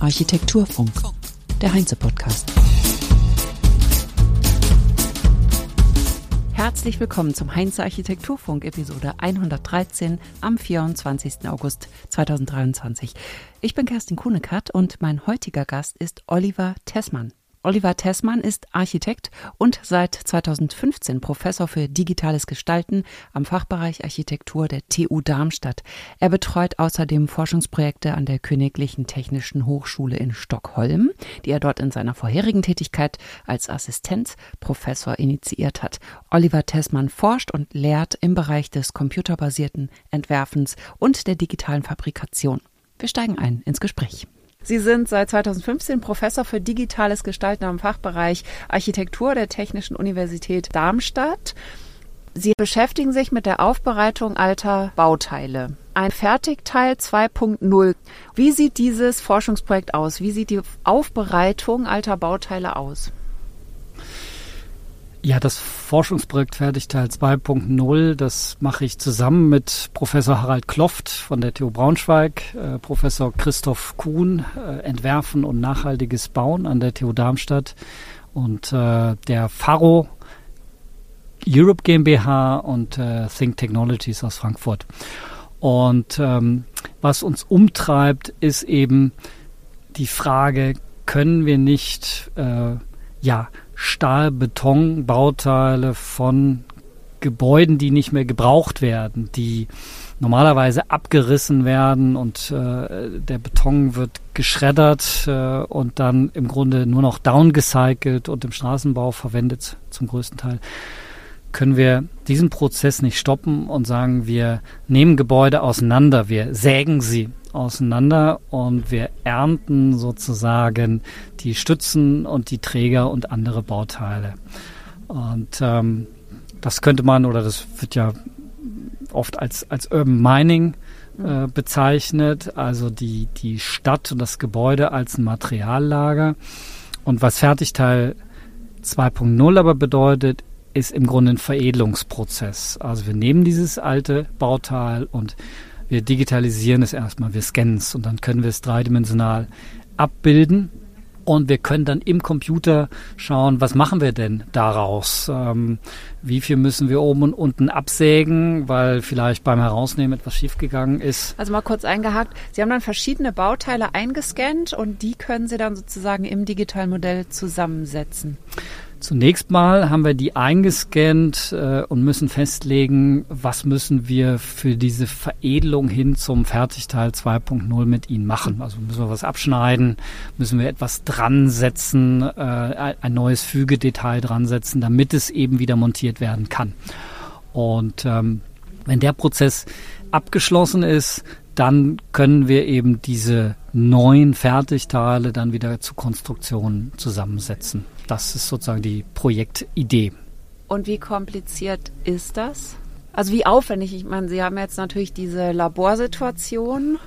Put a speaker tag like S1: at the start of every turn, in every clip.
S1: Architekturfunk. Architekturfunk, der Heinze-Podcast. Herzlich willkommen zum Heinze Architekturfunk Episode 113 am 24. August 2023. Ich bin Kerstin Kuhnekart und mein heutiger Gast ist Oliver Tessmann. Oliver Tessmann ist Architekt und seit 2015 Professor für digitales Gestalten am Fachbereich Architektur der TU Darmstadt. Er betreut außerdem Forschungsprojekte an der Königlichen Technischen Hochschule in Stockholm, die er dort in seiner vorherigen Tätigkeit als Assistenzprofessor initiiert hat. Oliver Tessmann forscht und lehrt im Bereich des computerbasierten Entwerfens und der digitalen Fabrikation. Wir steigen ein ins Gespräch. Sie sind seit 2015 Professor für digitales Gestalten am Fachbereich Architektur der Technischen Universität Darmstadt. Sie beschäftigen sich mit der Aufbereitung alter Bauteile. Ein Fertigteil 2.0. Wie sieht dieses Forschungsprojekt aus? Wie sieht die Aufbereitung alter Bauteile aus?
S2: Ja, das Forschungsprojekt Fertigteil 2.0, das mache ich zusammen mit Professor Harald Kloft von der TU Braunschweig, äh, Professor Christoph Kuhn, äh, Entwerfen und nachhaltiges Bauen an der TU Darmstadt und äh, der Faro Europe GmbH und äh, Think Technologies aus Frankfurt. Und ähm, was uns umtreibt, ist eben die Frage, können wir nicht äh, ja Stahl-Beton-Bauteile von Gebäuden, die nicht mehr gebraucht werden, die normalerweise abgerissen werden und äh, der Beton wird geschreddert äh, und dann im Grunde nur noch downgecycelt und im Straßenbau verwendet zum größten Teil. Können wir diesen Prozess nicht stoppen und sagen, wir nehmen Gebäude auseinander, wir sägen sie auseinander und wir ernten sozusagen die Stützen und die Träger und andere Bauteile. Und ähm, das könnte man, oder das wird ja oft als, als Urban Mining äh, bezeichnet, also die, die Stadt und das Gebäude als ein Materiallager. Und was Fertigteil 2.0 aber bedeutet, ist im Grunde ein Veredelungsprozess. Also wir nehmen dieses alte Bauteil und wir digitalisieren es erstmal, wir scannen es und dann können wir es dreidimensional abbilden. Und wir können dann im Computer schauen, was machen wir denn daraus? Ähm, wie viel müssen wir oben und unten absägen, weil vielleicht beim Herausnehmen etwas schiefgegangen ist?
S1: Also mal kurz eingehakt. Sie haben dann verschiedene Bauteile eingescannt und die können Sie dann sozusagen im digitalen Modell zusammensetzen.
S2: Zunächst mal haben wir die eingescannt äh, und müssen festlegen, was müssen wir für diese Veredelung hin zum Fertigteil 2.0 mit ihnen machen. Also müssen wir was abschneiden, müssen wir etwas dran setzen, äh, ein neues Fügedetail dran setzen, damit es eben wieder montiert werden kann. Und ähm, wenn der Prozess abgeschlossen ist, dann können wir eben diese neuen Fertigteile dann wieder zu Konstruktionen zusammensetzen. Das ist sozusagen die Projektidee.
S1: Und wie kompliziert ist das? Also wie aufwendig? Ich meine, Sie haben jetzt natürlich diese Laborsituation.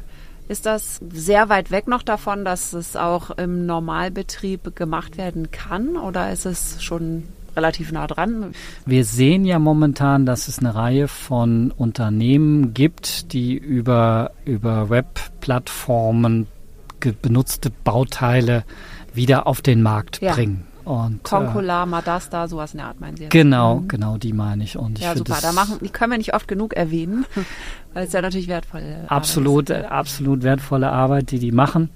S1: Ist das sehr weit weg noch davon, dass es auch im Normalbetrieb gemacht werden kann? Oder ist es schon relativ nah dran?
S2: Wir sehen ja momentan, dass es eine Reihe von Unternehmen gibt, die über, über Webplattformen benutzte Bauteile wieder auf den Markt ja. bringen.
S1: Und, Concola, äh, Madasta, sowas in der Art meinen Sie? Jetzt?
S2: Genau, mhm. genau, die meine ich. Und ich
S1: ja, super. Da machen, die können wir nicht oft genug erwähnen, weil es ja natürlich wertvolle
S2: absolut, Arbeit ist. Absolut wertvolle Arbeit, die die machen.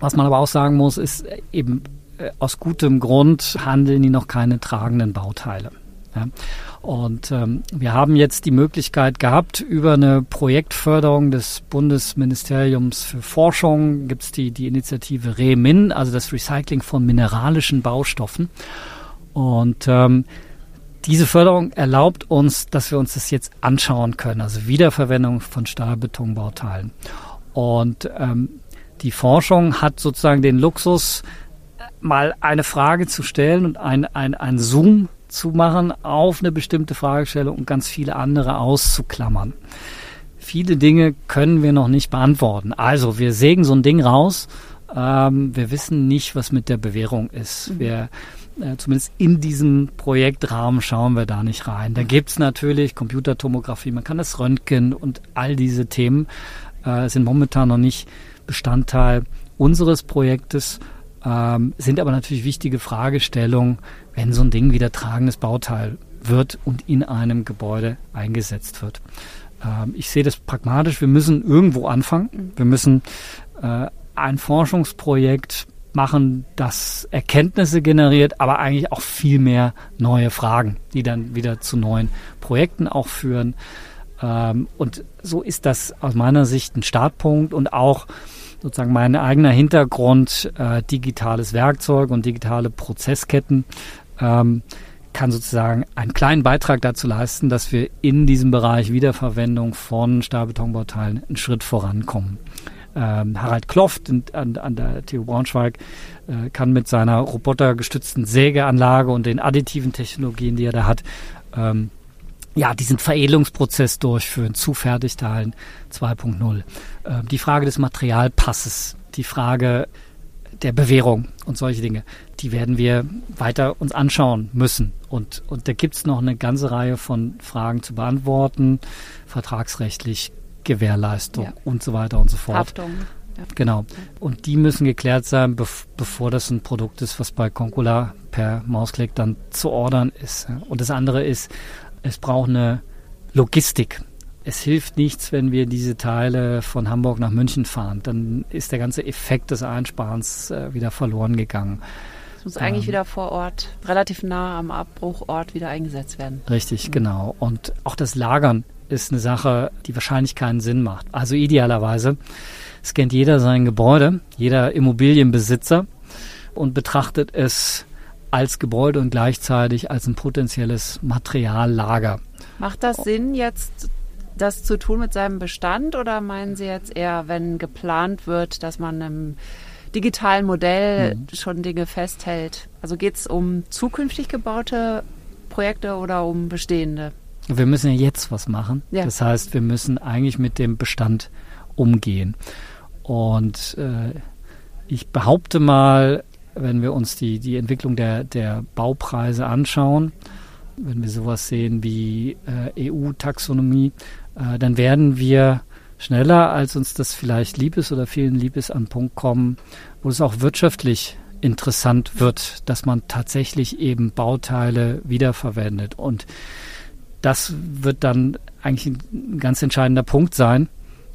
S2: Was man aber auch sagen muss, ist eben äh, aus gutem Grund handeln die noch keine tragenden Bauteile. Ja. Und ähm, wir haben jetzt die Möglichkeit gehabt, über eine Projektförderung des Bundesministeriums für Forschung gibt es die, die Initiative REMIN, also das Recycling von mineralischen Baustoffen. Und ähm, diese Förderung erlaubt uns, dass wir uns das jetzt anschauen können, also Wiederverwendung von Stahlbetonbauteilen. Und ähm, die Forschung hat sozusagen den Luxus, mal eine Frage zu stellen und ein, ein, ein Zoom zu machen auf eine bestimmte Fragestellung und ganz viele andere auszuklammern. Viele Dinge können wir noch nicht beantworten. Also wir sägen so ein Ding raus. Ähm, wir wissen nicht, was mit der Bewährung ist. Mhm. Wir äh, zumindest in diesem Projektrahmen schauen wir da nicht rein. Da gibt's natürlich Computertomographie, man kann das Röntgen und all diese Themen. äh, sind momentan noch nicht Bestandteil unseres Projektes, ähm, sind aber natürlich wichtige Fragestellungen, wenn so ein Ding wieder tragendes Bauteil wird und in einem Gebäude eingesetzt wird. Ähm, ich sehe das pragmatisch. Wir müssen irgendwo anfangen. Mhm. Wir müssen äh, ein Forschungsprojekt machen, das Erkenntnisse generiert, aber eigentlich auch viel mehr neue Fragen, die dann wieder zu neuen Projekten auch führen. Ähm, und so ist das aus meiner Sicht ein Startpunkt und auch sozusagen mein eigener Hintergrund, äh, digitales Werkzeug und digitale Prozessketten, ähm, kann sozusagen einen kleinen Beitrag dazu leisten, dass wir in diesem Bereich Wiederverwendung von Stahlbetonbauteilen einen Schritt vorankommen. Ähm, Harald Kloft an, an, der TU Braunschweig äh, kann mit seiner robotergestützten Sägeanlage und den additiven Technologien, die er da hat, ähm, ja, diesen Veredelungsprozess durchführen zu Fertigteilen 2.0. Äh, die Frage des Materialpasses, die Frage der Bewährung und solche Dinge, die werden wir weiter uns anschauen müssen. Und, und da gibt es noch eine ganze Reihe von Fragen zu beantworten, vertragsrechtlich, Gewährleistung ja. und so weiter und so fort. Haftung. Ja. Genau. Und die müssen geklärt sein, bev bevor das ein Produkt ist, was bei Concula per Mausklick dann zu ordern ist. Und das andere ist, es braucht eine Logistik es hilft nichts, wenn wir diese Teile von Hamburg nach München fahren. Dann ist der ganze Effekt des Einsparens äh, wieder verloren gegangen.
S1: Es muss eigentlich ähm, wieder vor Ort, relativ nah am Abbruchort wieder eingesetzt werden.
S2: Richtig, mhm. genau. Und auch das Lagern ist eine Sache, die wahrscheinlich keinen Sinn macht. Also idealerweise scannt jeder sein Gebäude, jeder Immobilienbesitzer und betrachtet es als Gebäude und gleichzeitig als ein potenzielles Materiallager.
S1: Macht das Sinn, jetzt das zu tun mit seinem Bestand oder meinen Sie jetzt eher, wenn geplant wird, dass man im digitalen Modell mhm. schon Dinge festhält? Also geht es um zukünftig gebaute Projekte oder um bestehende?
S2: Wir müssen ja jetzt was machen. Ja. Das heißt, wir müssen eigentlich mit dem Bestand umgehen. Und äh, ich behaupte mal, wenn wir uns die, die Entwicklung der, der Baupreise anschauen, wenn wir sowas sehen wie äh, EU-Taxonomie, äh, dann werden wir schneller, als uns das vielleicht lieb ist oder vielen lieb ist, an Punkt kommen, wo es auch wirtschaftlich interessant wird, dass man tatsächlich eben Bauteile wiederverwendet. Und das wird dann eigentlich ein ganz entscheidender Punkt sein.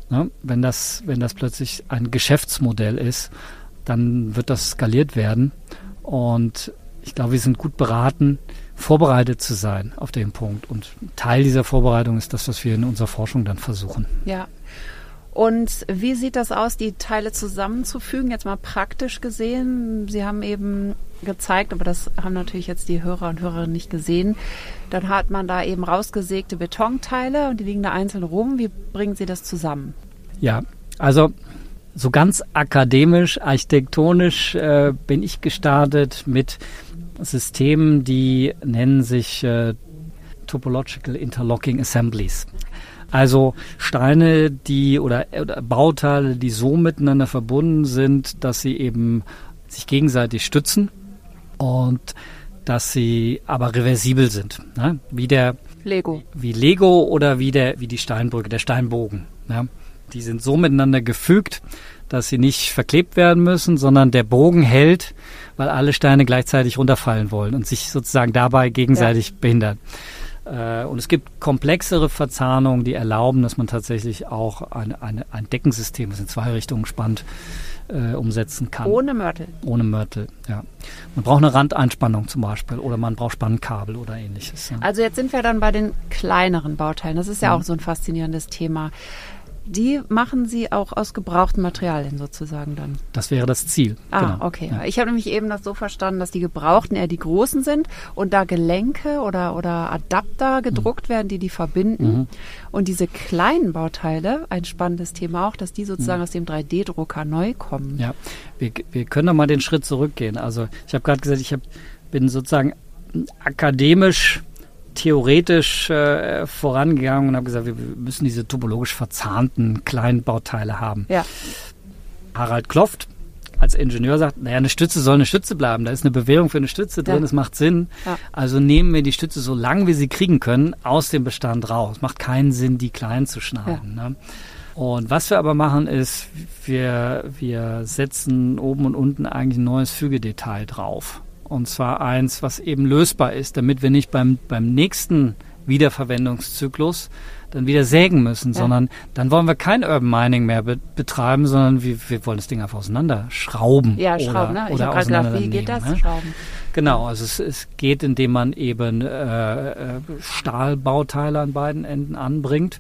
S2: Ne? Wenn, das, wenn das plötzlich ein Geschäftsmodell ist, dann wird das skaliert werden. Und ich glaube, wir sind gut beraten, vorbereitet zu sein auf den Punkt. Und Teil dieser Vorbereitung ist das, was wir in unserer Forschung dann versuchen.
S1: Ja. Und wie sieht das aus, die Teile zusammenzufügen, jetzt mal praktisch gesehen? Sie haben eben gezeigt, aber das haben natürlich jetzt die Hörer und Hörerinnen nicht gesehen. Dann hat man da eben rausgesägte Betonteile und die liegen da einzeln rum. Wie bringen Sie das zusammen?
S2: Ja, also so ganz akademisch, architektonisch äh, bin ich gestartet mit Systemen, die nennen sich äh, Topological Interlocking Assemblies. Also Steine, die oder, oder Bauteile, die so miteinander verbunden sind, dass sie eben sich gegenseitig stützen und dass sie aber reversibel sind. Ne? Wie der
S1: Lego.
S2: Wie Lego oder wie, der, wie die Steinbrücke, der Steinbogen. Ne? Die sind so miteinander gefügt, dass sie nicht verklebt werden müssen, sondern der Bogen hält, weil alle Steine gleichzeitig runterfallen wollen und sich sozusagen dabei gegenseitig ja. behindern. Äh, und es gibt komplexere Verzahnungen, die erlauben, dass man tatsächlich auch eine, eine, ein Deckensystem, das in zwei Richtungen spannt, äh, umsetzen kann.
S1: Ohne Mörtel.
S2: Ohne Mörtel, ja. Man braucht eine Randeinspannung zum Beispiel oder man braucht Spannkabel oder ähnliches. Ja.
S1: Also jetzt sind wir dann bei den kleineren Bauteilen. Das ist ja mhm. auch so ein faszinierendes Thema die machen Sie auch aus gebrauchten Materialien sozusagen dann?
S2: Das wäre das Ziel.
S1: Ah, genau. okay. Ja. Ich habe nämlich eben das so verstanden, dass die gebrauchten eher die großen sind und da Gelenke oder, oder Adapter gedruckt mhm. werden, die die verbinden. Mhm. Und diese kleinen Bauteile, ein spannendes Thema auch, dass die sozusagen mhm. aus dem 3D-Drucker neu kommen.
S2: Ja, wir, wir können doch mal den Schritt zurückgehen. Also ich habe gerade gesagt, ich hab, bin sozusagen akademisch theoretisch äh, vorangegangen und habe gesagt, wir müssen diese topologisch verzahnten kleinen Bauteile haben. Ja. Harald Kloft als Ingenieur sagt, naja, eine Stütze soll eine Stütze bleiben. Da ist eine Bewährung für eine Stütze drin, es macht Sinn. Ja. Also nehmen wir die Stütze so lang, wie sie kriegen können, aus dem Bestand raus. Macht keinen Sinn, die klein zu schneiden. Ja. Ne? Und was wir aber machen ist, wir, wir setzen oben und unten eigentlich ein neues Fügedetail drauf. Und zwar eins, was eben lösbar ist, damit wir nicht beim, beim nächsten Wiederverwendungszyklus dann wieder sägen müssen, ja. sondern dann wollen wir kein Urban Mining mehr be betreiben, sondern wir, wir wollen das Ding einfach auseinanderschrauben.
S1: Ja, schrauben, ne? Ich habe gerade gedacht, wie geht das? Ne? Schrauben.
S2: Genau, also es, es geht, indem man eben äh, äh, Stahlbauteile an beiden Enden anbringt.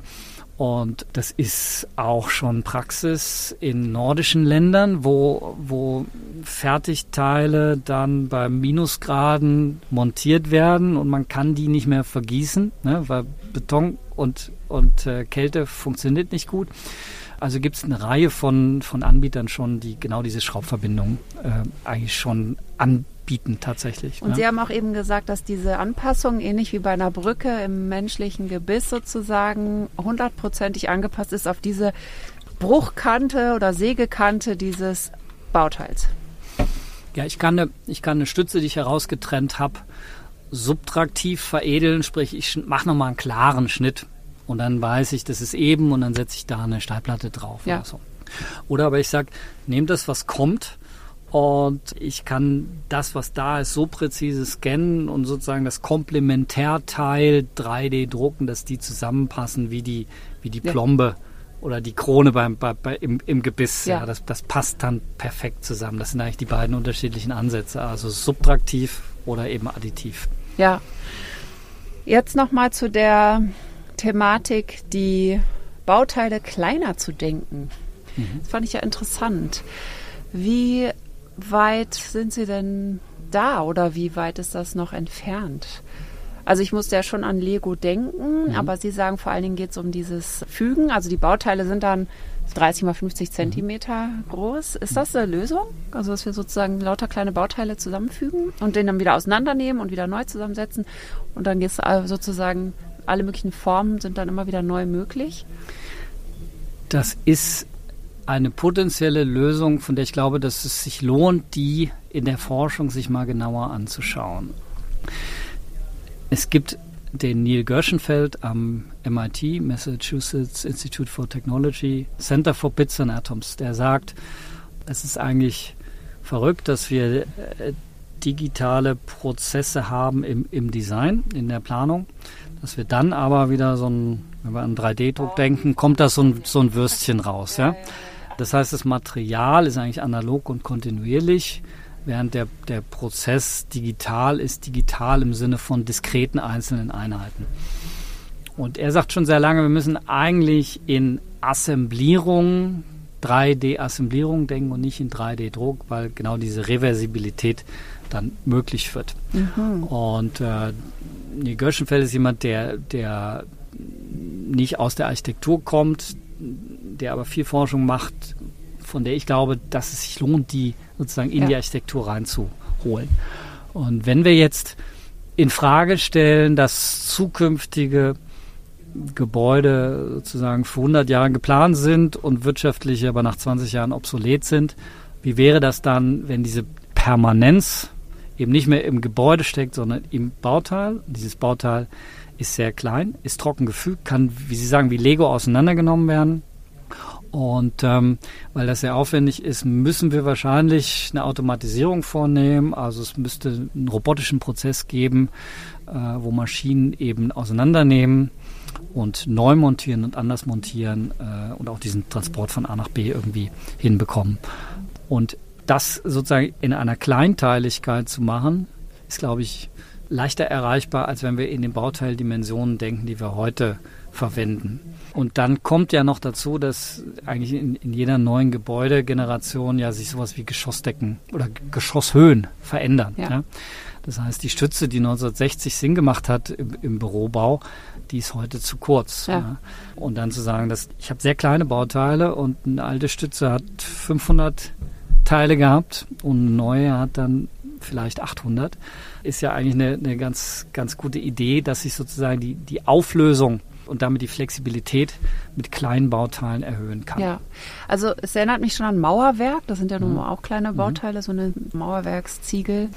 S2: Und das ist auch schon Praxis in nordischen Ländern, wo, wo Fertigteile dann bei Minusgraden montiert werden und man kann die nicht mehr vergießen, ne, weil Beton und, und äh, Kälte funktioniert nicht gut. Also gibt es eine Reihe von, von Anbietern schon, die genau diese Schraubverbindung äh, eigentlich schon anbieten bieten tatsächlich.
S1: Und
S2: ja.
S1: Sie haben auch eben gesagt, dass diese Anpassung ähnlich wie bei einer Brücke im menschlichen Gebiss sozusagen hundertprozentig angepasst ist auf diese Bruchkante oder Sägekante dieses Bauteils.
S2: Ja, ich kann eine, ich kann eine Stütze, die ich herausgetrennt habe, subtraktiv veredeln, sprich ich mache nochmal einen klaren Schnitt und dann weiß ich, das ist eben und dann setze ich da eine Stahlplatte drauf ja. oder so. Oder aber ich sage, nehmt das, was kommt, und ich kann das, was da ist, so präzise scannen und sozusagen das Komplementärteil 3D drucken, dass die zusammenpassen wie die, wie die Plombe ja. oder die Krone beim, bei, bei, im, im Gebiss. Ja. ja. das, das passt dann perfekt zusammen. Das sind eigentlich die beiden unterschiedlichen Ansätze, also subtraktiv oder eben additiv.
S1: Ja. Jetzt nochmal zu der Thematik, die Bauteile kleiner zu denken. Mhm. Das fand ich ja interessant. Wie weit sind Sie denn da oder wie weit ist das noch entfernt? Also ich musste ja schon an Lego denken, mhm. aber Sie sagen vor allen Dingen geht es um dieses Fügen. Also die Bauteile sind dann 30 mal 50 Zentimeter groß. Ist das eine Lösung? Also dass wir sozusagen lauter kleine Bauteile zusammenfügen und den dann wieder auseinandernehmen und wieder neu zusammensetzen und dann geht es sozusagen alle möglichen Formen sind dann immer wieder neu möglich?
S2: Das ist eine potenzielle Lösung, von der ich glaube, dass es sich lohnt, die in der Forschung sich mal genauer anzuschauen. Es gibt den Neil Gershenfeld am MIT, Massachusetts Institute for Technology, Center for Bits and Atoms, der sagt, es ist eigentlich verrückt, dass wir äh, digitale Prozesse haben im, im Design, in der Planung, dass wir dann aber wieder so ein, wenn wir an 3D-Druck denken, kommt da so ein, so ein Würstchen raus. Ja? Das heißt, das Material ist eigentlich analog und kontinuierlich, während der, der Prozess digital ist, digital im Sinne von diskreten einzelnen Einheiten. Und er sagt schon sehr lange, wir müssen eigentlich in Assemblierung, 3D-Assemblierung denken und nicht in 3D-Druck, weil genau diese Reversibilität dann möglich wird. Mhm. Und äh, Gerschenfeld ist jemand, der, der nicht aus der Architektur kommt, der aber viel Forschung macht, von der ich glaube, dass es sich lohnt, die sozusagen in ja. die Architektur reinzuholen. Und wenn wir jetzt in Frage stellen, dass zukünftige Gebäude sozusagen für 100 Jahre geplant sind und wirtschaftlich aber nach 20 Jahren obsolet sind, wie wäre das dann, wenn diese Permanenz eben nicht mehr im Gebäude steckt, sondern im Bauteil? Dieses Bauteil ist sehr klein, ist trocken gefügt, kann, wie Sie sagen, wie Lego auseinandergenommen werden. Und ähm, weil das sehr aufwendig ist, müssen wir wahrscheinlich eine Automatisierung vornehmen. Also es müsste einen robotischen Prozess geben, äh, wo Maschinen eben auseinandernehmen und neu montieren und anders montieren äh, und auch diesen Transport von A nach B irgendwie hinbekommen. Und das sozusagen in einer Kleinteiligkeit zu machen, ist, glaube ich, leichter erreichbar, als wenn wir in den Bauteildimensionen denken, die wir heute verwenden. Und dann kommt ja noch dazu, dass eigentlich in, in jeder neuen Gebäudegeneration ja sich sowas wie Geschossdecken oder Geschosshöhen verändern. Ja. ja. Das heißt, die Stütze, die 1960 Sinn gemacht hat im, im Bürobau, die ist heute zu kurz. Ja. Und dann zu sagen, dass ich habe sehr kleine Bauteile und eine alte Stütze hat 500 Teile gehabt und eine neue hat dann vielleicht 800 ist ja eigentlich eine, eine ganz, ganz gute Idee, dass sich sozusagen die, die Auflösung und damit die Flexibilität mit kleinen Bauteilen erhöhen kann.
S1: Ja, also es erinnert mich schon an Mauerwerk. Das sind ja nun mhm. auch kleine mhm. Bauteile, so eine Mauerwerksziegel.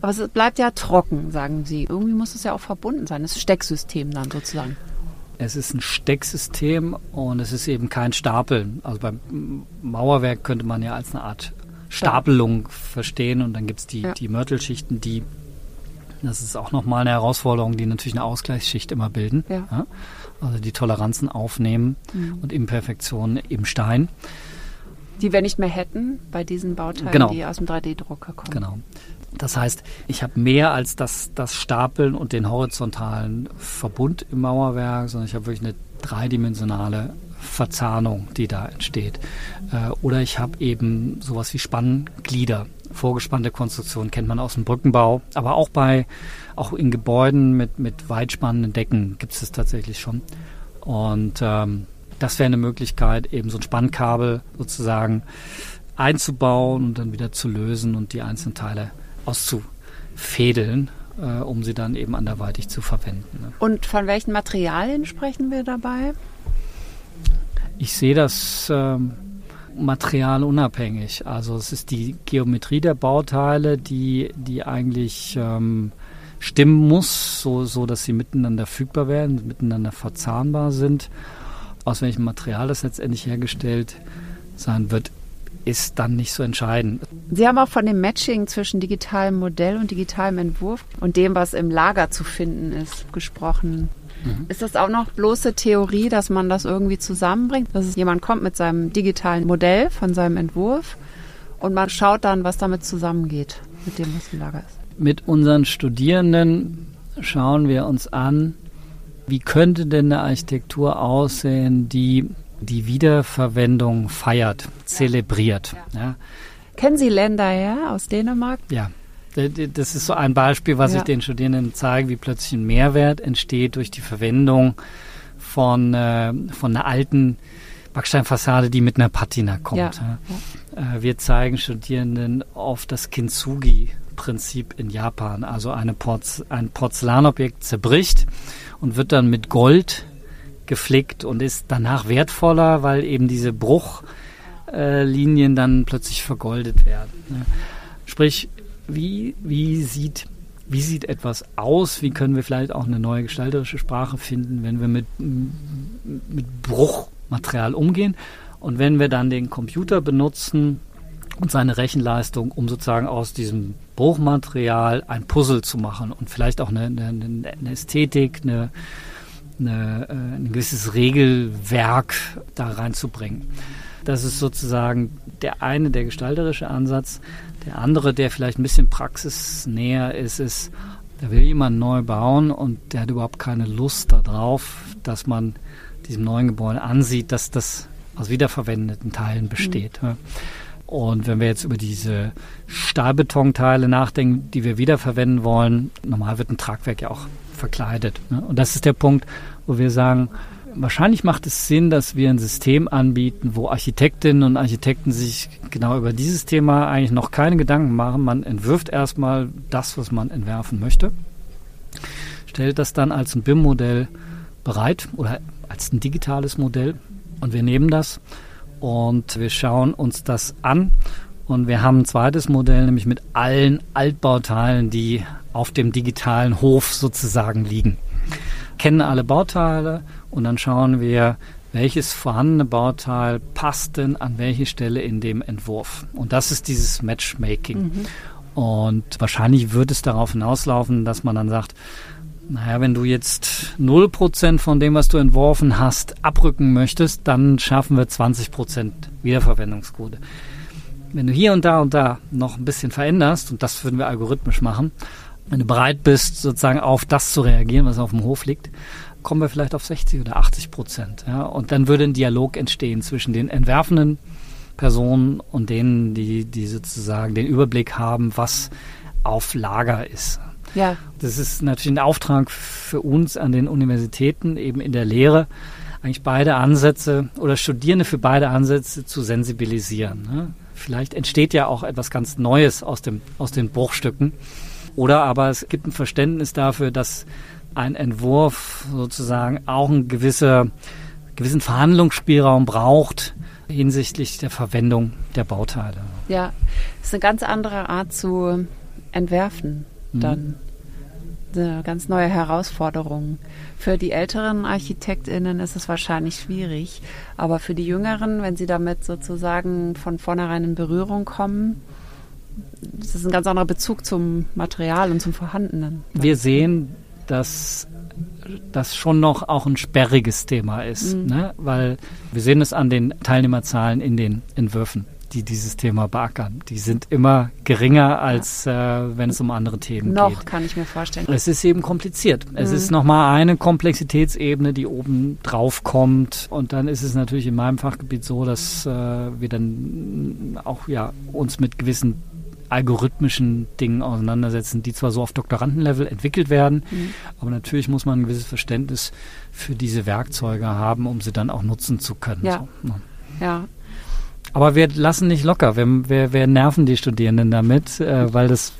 S1: Aber es bleibt ja trocken, sagen Sie. Irgendwie muss es ja auch verbunden sein, das Stecksystem dann sozusagen.
S2: Es ist ein Stecksystem und es ist eben kein Stapeln. Also beim Mauerwerk könnte man ja als eine Art Stapelung verstehen und dann gibt es die, ja. die Mörtelschichten, die, das ist auch nochmal eine Herausforderung, die natürlich eine Ausgleichsschicht immer bilden. Ja. Ja? Also die Toleranzen aufnehmen mhm. und Imperfektionen im Stein.
S1: Die wir nicht mehr hätten bei diesen Bauteilen,
S2: genau.
S1: die aus dem 3D-Drucker kommen.
S2: Genau. Das heißt, ich habe mehr als das, das Stapeln und den horizontalen Verbund im Mauerwerk, sondern ich habe wirklich eine dreidimensionale Verzahnung, die da entsteht. Äh, oder ich habe eben sowas wie Spannglieder. Vorgespannte Konstruktion kennt man aus dem Brückenbau, aber auch bei auch in Gebäuden mit, mit weitspannenden Decken gibt es das tatsächlich schon. Und ähm, das wäre eine Möglichkeit, eben so ein Spannkabel sozusagen einzubauen und dann wieder zu lösen und die einzelnen Teile auszufädeln, äh, um sie dann eben anderweitig zu verwenden. Ne?
S1: Und von welchen Materialien sprechen wir dabei?
S2: Ich sehe das ähm, materialunabhängig. Also es ist die Geometrie der Bauteile, die, die eigentlich ähm, stimmen muss, so, so dass sie miteinander fügbar werden, miteinander verzahnbar sind. Aus welchem Material das letztendlich hergestellt sein wird, ist dann nicht so entscheidend.
S1: Sie haben auch von dem Matching zwischen digitalem Modell und digitalem Entwurf und dem, was im Lager zu finden ist, gesprochen. Mhm. Ist das auch noch bloße Theorie, dass man das irgendwie zusammenbringt? Dass jemand kommt mit seinem digitalen Modell von seinem Entwurf und man schaut dann, was damit zusammengeht, mit dem, was im Lager ist.
S2: Mit unseren Studierenden schauen wir uns an, wie könnte denn eine Architektur aussehen, die die Wiederverwendung feiert, zelebriert. Ja. Ja.
S1: Kennen Sie Länder ja aus Dänemark?
S2: Ja. Das ist so ein Beispiel, was ja. ich den Studierenden zeige, wie plötzlich ein Mehrwert entsteht durch die Verwendung von, äh, von einer alten Backsteinfassade, die mit einer Patina kommt. Ja. Ja. Äh, wir zeigen Studierenden oft das Kintsugi-Prinzip in Japan. Also Porz ein Porzellanobjekt zerbricht und wird dann mit Gold geflickt und ist danach wertvoller, weil eben diese Bruchlinien äh, dann plötzlich vergoldet werden. Ne? Sprich, wie, wie, sieht, wie sieht etwas aus? Wie können wir vielleicht auch eine neue gestalterische Sprache finden, wenn wir mit, mit Bruchmaterial umgehen? Und wenn wir dann den Computer benutzen und seine Rechenleistung, um sozusagen aus diesem Bruchmaterial ein Puzzle zu machen und vielleicht auch eine, eine, eine Ästhetik, eine, eine, äh, ein gewisses Regelwerk da reinzubringen. Das ist sozusagen der eine, der gestalterische Ansatz. Der andere, der vielleicht ein bisschen praxisnäher ist, ist, da will jemand neu bauen und der hat überhaupt keine Lust darauf, dass man diesem neuen Gebäude ansieht, dass das aus wiederverwendeten Teilen besteht. Mhm. Und wenn wir jetzt über diese Stahlbetonteile nachdenken, die wir wiederverwenden wollen, normal wird ein Tragwerk ja auch verkleidet. Ne? Und das ist der Punkt, wo wir sagen, wahrscheinlich macht es Sinn, dass wir ein System anbieten, wo Architektinnen und Architekten sich genau über dieses Thema eigentlich noch keine Gedanken machen. Man entwirft erstmal das, was man entwerfen möchte, stellt das dann als ein BIM-Modell bereit oder als ein digitales Modell und wir nehmen das und wir schauen uns das an und wir haben ein zweites Modell, nämlich mit allen Altbauteilen, die auf dem digitalen Hof sozusagen liegen. Kennen alle Bauteile und dann schauen wir, welches vorhandene Bauteil passt denn an welche Stelle in dem Entwurf. Und das ist dieses Matchmaking. Mhm. Und wahrscheinlich wird es darauf hinauslaufen, dass man dann sagt, naja, wenn du jetzt 0% von dem, was du entworfen hast, abrücken möchtest, dann schaffen wir 20% Wiederverwendungsquote. Wenn du hier und da und da noch ein bisschen veränderst, und das würden wir algorithmisch machen, wenn du bereit bist, sozusagen auf das zu reagieren, was auf dem Hof liegt, kommen wir vielleicht auf 60 oder 80 Prozent. Ja? Und dann würde ein Dialog entstehen zwischen den entwerfenden Personen und denen, die, die sozusagen den Überblick haben, was auf Lager ist. Ja. Das ist natürlich ein Auftrag für uns an den Universitäten, eben in der Lehre, eigentlich beide Ansätze oder Studierende für beide Ansätze zu sensibilisieren. Ne? Vielleicht entsteht ja auch etwas ganz Neues aus, dem, aus den Bruchstücken. Oder aber es gibt ein Verständnis dafür, dass ein Entwurf sozusagen auch einen gewisser, gewissen Verhandlungsspielraum braucht hinsichtlich der Verwendung der Bauteile.
S1: Ja, es ist eine ganz andere Art zu entwerfen mhm. dann. eine ganz neue Herausforderung. Für die älteren ArchitektInnen ist es wahrscheinlich schwierig, aber für die Jüngeren, wenn sie damit sozusagen von vornherein in Berührung kommen, das ist ein ganz anderer Bezug zum Material und zum Vorhandenen.
S2: Wir sehen, dass das schon noch auch ein sperriges Thema ist, mhm. ne? weil wir sehen es an den Teilnehmerzahlen in den Entwürfen die dieses Thema beackern. Die sind immer geringer, als ja. äh, wenn es um andere Themen
S1: Noch,
S2: geht.
S1: Noch, kann ich mir vorstellen.
S2: Es ist eben kompliziert. Mhm. Es ist nochmal eine Komplexitätsebene, die oben drauf kommt. Und dann ist es natürlich in meinem Fachgebiet so, dass äh, wir dann auch ja, uns mit gewissen algorithmischen Dingen auseinandersetzen, die zwar so auf Doktorandenlevel entwickelt werden, mhm. aber natürlich muss man ein gewisses Verständnis für diese Werkzeuge haben, um sie dann auch nutzen zu können.
S1: Ja. So, ne? ja.
S2: Aber wir lassen nicht locker. Wir, wir, wir nerven die Studierenden damit, äh, weil das,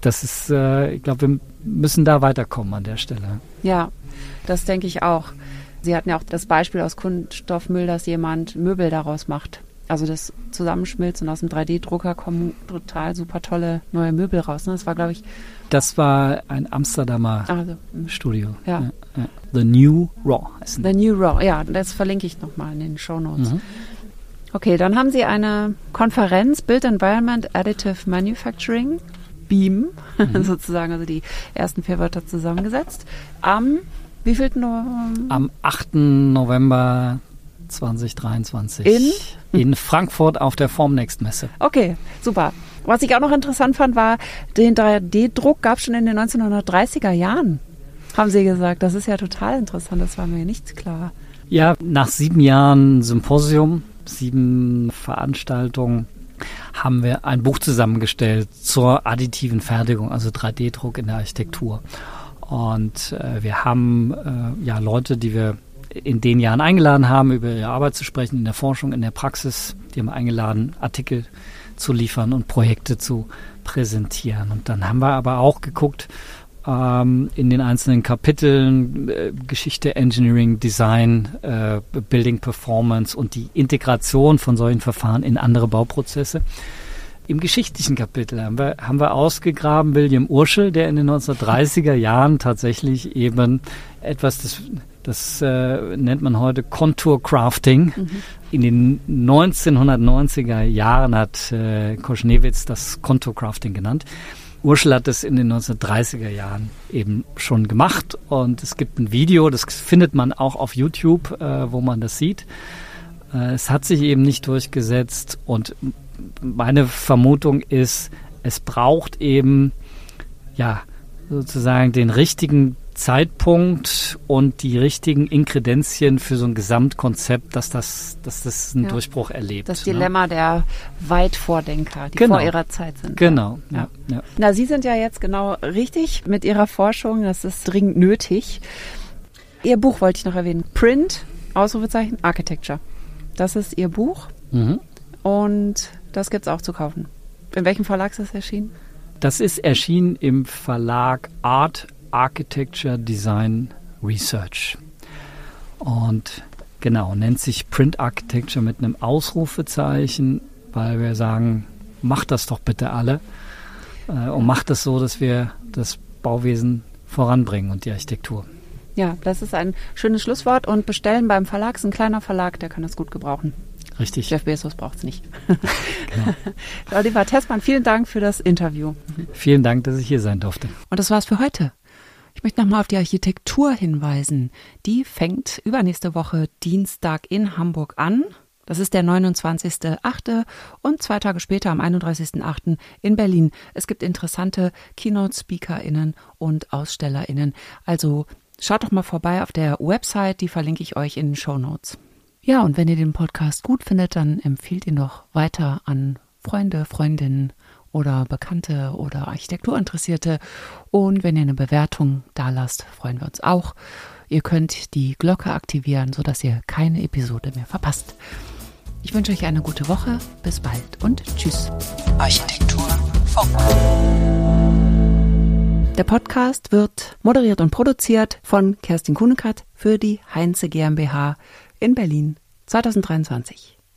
S2: das ist, äh, ich glaube, wir müssen da weiterkommen an der Stelle.
S1: Ja, das denke ich auch. Sie hatten ja auch das Beispiel aus Kunststoffmüll, dass jemand Möbel daraus macht. Also das zusammenschmilzt und aus dem 3D-Drucker kommen total super tolle neue Möbel raus. Ne? Das war, glaube ich.
S2: Das war ein Amsterdamer also, Studio.
S1: Ja. Ja,
S2: ja. The New Raw.
S1: The New Raw, ja, das verlinke ich nochmal in den Show Notes. Mhm. Okay, dann haben Sie eine Konferenz Build Environment Additive Manufacturing, BEAM, mhm. sozusagen, also die ersten vier Wörter zusammengesetzt. Am wievielten November?
S2: Am 8. November 2023.
S1: In?
S2: In Frankfurt auf der Formnext Messe.
S1: Okay, super. Was ich auch noch interessant fand, war, den 3D-Druck gab es schon in den 1930er Jahren, haben Sie gesagt. Das ist ja total interessant, das war mir nicht klar.
S2: Ja, nach sieben Jahren Symposium sieben Veranstaltungen haben wir ein Buch zusammengestellt zur additiven Fertigung, also 3D-Druck in der Architektur. Und äh, wir haben äh, ja Leute, die wir in den Jahren eingeladen haben, über ihre Arbeit zu sprechen, in der Forschung, in der Praxis. Die haben eingeladen, Artikel zu liefern und Projekte zu präsentieren. Und dann haben wir aber auch geguckt, ähm, in den einzelnen Kapiteln äh, Geschichte, Engineering, Design, äh, Building Performance und die Integration von solchen Verfahren in andere Bauprozesse. Im geschichtlichen Kapitel haben wir, haben wir ausgegraben William Urschel, der in den 1930er Jahren tatsächlich eben etwas, das, das äh, nennt man heute Contour Crafting. Mhm. In den 1990er Jahren hat äh, Koschnewitz das Contour Crafting genannt. Urschel hat das in den 1930er Jahren eben schon gemacht und es gibt ein Video, das findet man auch auf YouTube, äh, wo man das sieht. Äh, es hat sich eben nicht durchgesetzt und meine Vermutung ist, es braucht eben ja sozusagen den richtigen Zeitpunkt und die richtigen Inkredenzien für so ein Gesamtkonzept, dass das, dass das einen ja. Durchbruch erlebt.
S1: Das ne? Dilemma der Weitvordenker, die
S2: genau.
S1: vor ihrer Zeit sind.
S2: Genau. Ja.
S1: Ja. Na, Sie sind ja jetzt genau richtig mit Ihrer Forschung. Das ist dringend nötig. Ihr Buch wollte ich noch erwähnen. Print, Ausrufezeichen, Architecture. Das ist Ihr Buch. Mhm. Und das gibt es auch zu kaufen. In welchem Verlag ist das erschienen?
S2: Das ist erschienen im Verlag Art Architecture Design Research. Und genau, nennt sich Print Architecture mit einem Ausrufezeichen, weil wir sagen, macht das doch bitte alle äh, und macht das so, dass wir das Bauwesen voranbringen und die Architektur.
S1: Ja, das ist ein schönes Schlusswort und bestellen beim Verlag ist ein kleiner Verlag, der kann das gut gebrauchen.
S2: Richtig.
S1: Jeff Bezos braucht es nicht. genau. Oliver Tessmann, vielen Dank für das Interview.
S2: Vielen Dank, dass ich hier sein durfte.
S1: Und das war's für heute. Ich möchte nochmal auf die Architektur hinweisen. Die fängt übernächste Woche Dienstag in Hamburg an. Das ist der 29.8. und zwei Tage später am 31.8. in Berlin. Es gibt interessante Keynote-SpeakerInnen und AusstellerInnen. Also schaut doch mal vorbei auf der Website, die verlinke ich euch in den Show Notes. Ja, und wenn ihr den Podcast gut findet, dann empfiehlt ihn doch weiter an Freunde, Freundinnen oder Bekannte oder Architekturinteressierte. Und wenn ihr eine Bewertung da lasst, freuen wir uns auch. Ihr könnt die Glocke aktivieren, sodass ihr keine Episode mehr verpasst. Ich wünsche euch eine gute Woche. Bis bald und tschüss.
S3: Architektur Funk.
S1: Der Podcast wird moderiert und produziert von Kerstin Kunekat für die Heinze GmbH in Berlin 2023.